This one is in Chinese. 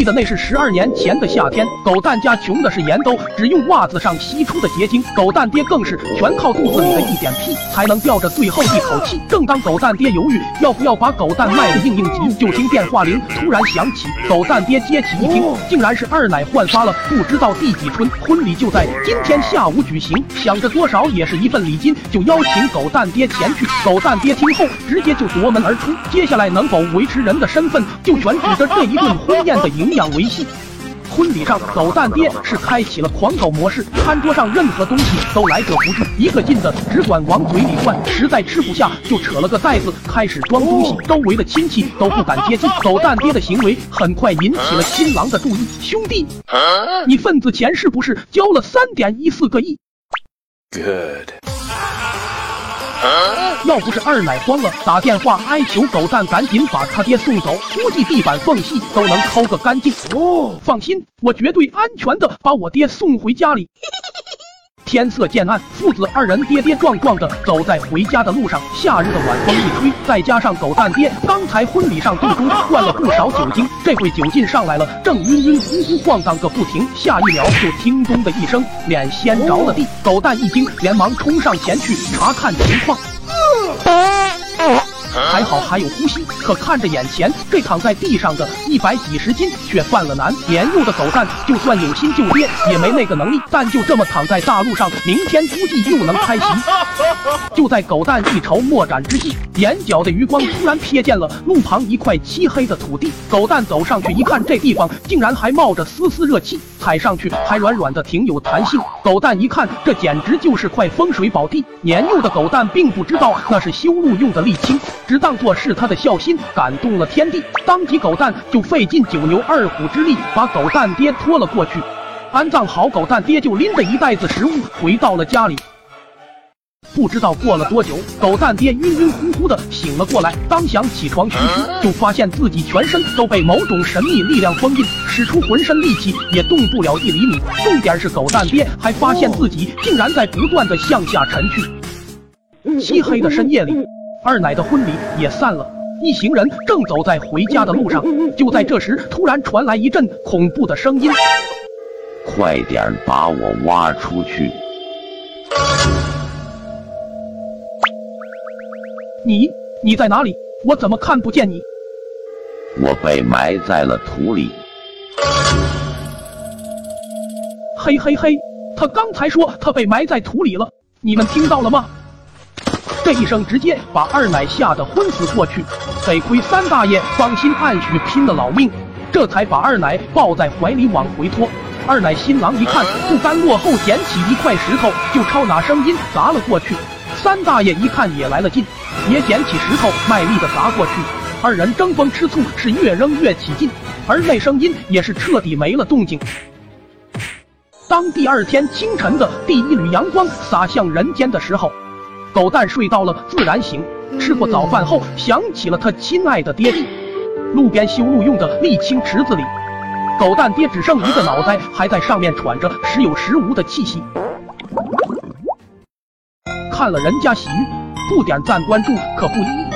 记得那是十二年前的夏天，狗蛋家穷的是盐都只用袜子上吸出的结晶，狗蛋爹更是全靠肚子里的一点屁才能吊着最后一口气。正当狗蛋爹犹豫要不要把狗蛋卖的应应急，就听电话铃突然响起，狗蛋爹接起一听，竟然是二奶焕发了不知道第几春，婚礼就在今天下午举行，想着多少也是一份礼金，就邀请狗蛋爹前去。狗蛋爹听后直接就夺门而出，接下来能否维持人的身份，就全指着这一顿婚宴的营养维系。婚礼上，狗蛋爹是开启了狂狗模式，餐桌上任何东西都来者不拒，一个劲的只管往嘴里灌，实在吃不下就扯了个袋子开始装东西，周围的亲戚都不敢接近。狗蛋爹的行为很快引起了新郎的注意，兄弟，你份子钱是不是交了三点一四个亿？Good. 要不是二奶慌了，打电话哀求狗蛋赶紧把他爹送走，估计地板缝隙都能抠个干净。哦，放心，我绝对安全的把我爹送回家里。天色渐暗，父子二人跌跌撞撞的走在回家的路上。夏日的晚风一吹，再加上狗蛋爹刚才婚礼上肚中灌了不少酒精，这会酒劲上来了，正晕晕乎乎晃荡个不停。下一秒就听咚的一声，脸先着了地。狗蛋一惊，连忙冲上前去查看情况。还好还有呼吸，可看着眼前这躺在地上的一百几十斤却犯了难。年幼的狗蛋就算有心救爹，也没那个能力。但就这么躺在大路上，明天估计又能开席。就在狗蛋一筹莫展之际，眼角的余光突然瞥见了路旁一块漆黑的土地。狗蛋走上去一看，这地方竟然还冒着丝丝热气，踩上去还软软的，挺有弹性。狗蛋一看，这简直就是块风水宝地。年幼的狗蛋并不知道那是修路用的沥青，只当作是他的孝心感动了天地。当即狗蛋就费尽九牛二虎之力把狗蛋爹拖了过去。安葬好狗蛋爹，就拎着一袋子食物回到了家里。不知道过了多久，狗蛋爹晕晕乎乎的醒了过来。当想起床嘘嘘，就发现自己全身都被某种神秘力量封印，使出浑身力气也动不了一厘米。重点是狗蛋爹还发现自己竟然在不断的向下沉去。漆黑的深夜里，二奶的婚礼也散了。一行人正走在回家的路上，就在这时，突然传来一阵恐怖的声音。快点把我挖出去！你你在哪里？我怎么看不见你？我被埋在了土里。嘿嘿嘿，他刚才说他被埋在土里了，你们听到了吗？这一声直接把二奶吓得昏死过去。得亏三大爷芳心暗许拼了老命，这才把二奶抱在怀里往回拖。二奶新郎一看不甘落后，捡起一块石头就朝那声音砸了过去。三大爷一看也来了劲，也捡起石头卖力的砸过去。二人争风吃醋，是越扔越起劲，而那声音也是彻底没了动静。当第二天清晨的第一缕阳光洒向人间的时候，狗蛋睡到了自然醒。吃过早饭后，想起了他亲爱的爹地。路边修路用的沥青池子里，狗蛋爹只剩一个脑袋，还在上面喘着时有时无的气息。看了人家洗浴，不点赞关注可不依。